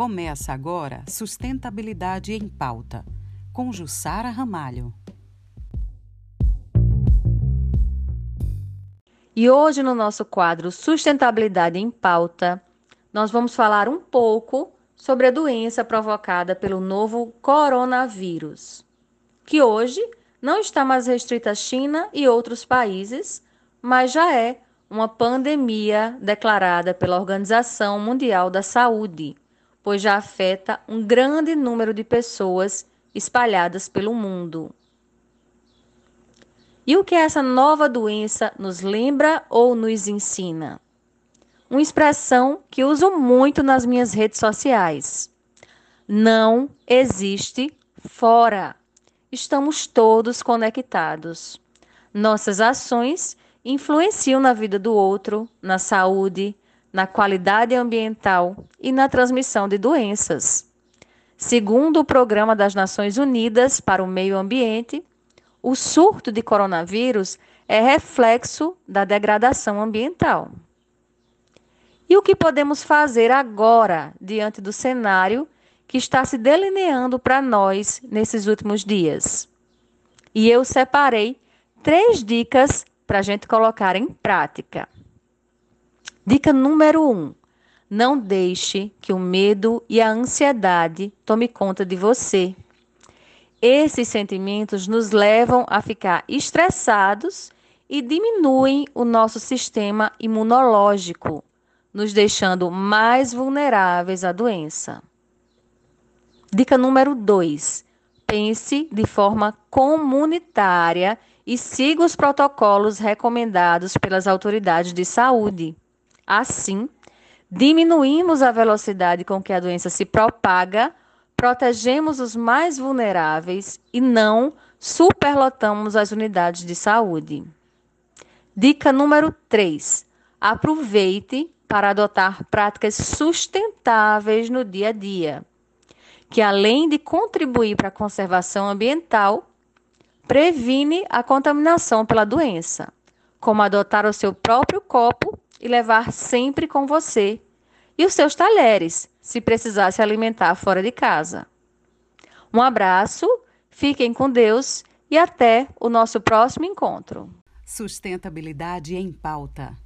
Começa agora Sustentabilidade em Pauta, com Jussara Ramalho. E hoje, no nosso quadro Sustentabilidade em Pauta, nós vamos falar um pouco sobre a doença provocada pelo novo coronavírus, que hoje não está mais restrita à China e outros países, mas já é uma pandemia declarada pela Organização Mundial da Saúde pois já afeta um grande número de pessoas espalhadas pelo mundo. E o que essa nova doença nos lembra ou nos ensina? Uma expressão que uso muito nas minhas redes sociais. Não existe fora. Estamos todos conectados. Nossas ações influenciam na vida do outro, na saúde, na qualidade ambiental e na transmissão de doenças. Segundo o Programa das Nações Unidas para o Meio Ambiente, o surto de coronavírus é reflexo da degradação ambiental. E o que podemos fazer agora diante do cenário que está se delineando para nós nesses últimos dias? E eu separei três dicas para a gente colocar em prática. Dica número 1. Um, não deixe que o medo e a ansiedade tome conta de você. Esses sentimentos nos levam a ficar estressados e diminuem o nosso sistema imunológico, nos deixando mais vulneráveis à doença. Dica número 2. Pense de forma comunitária e siga os protocolos recomendados pelas autoridades de saúde. Assim, diminuímos a velocidade com que a doença se propaga, protegemos os mais vulneráveis e não superlotamos as unidades de saúde. Dica número 3. Aproveite para adotar práticas sustentáveis no dia a dia, que além de contribuir para a conservação ambiental, previne a contaminação pela doença, como adotar o seu próprio copo e levar sempre com você e os seus talheres, se precisar se alimentar fora de casa. Um abraço, fiquem com Deus e até o nosso próximo encontro. Sustentabilidade em pauta.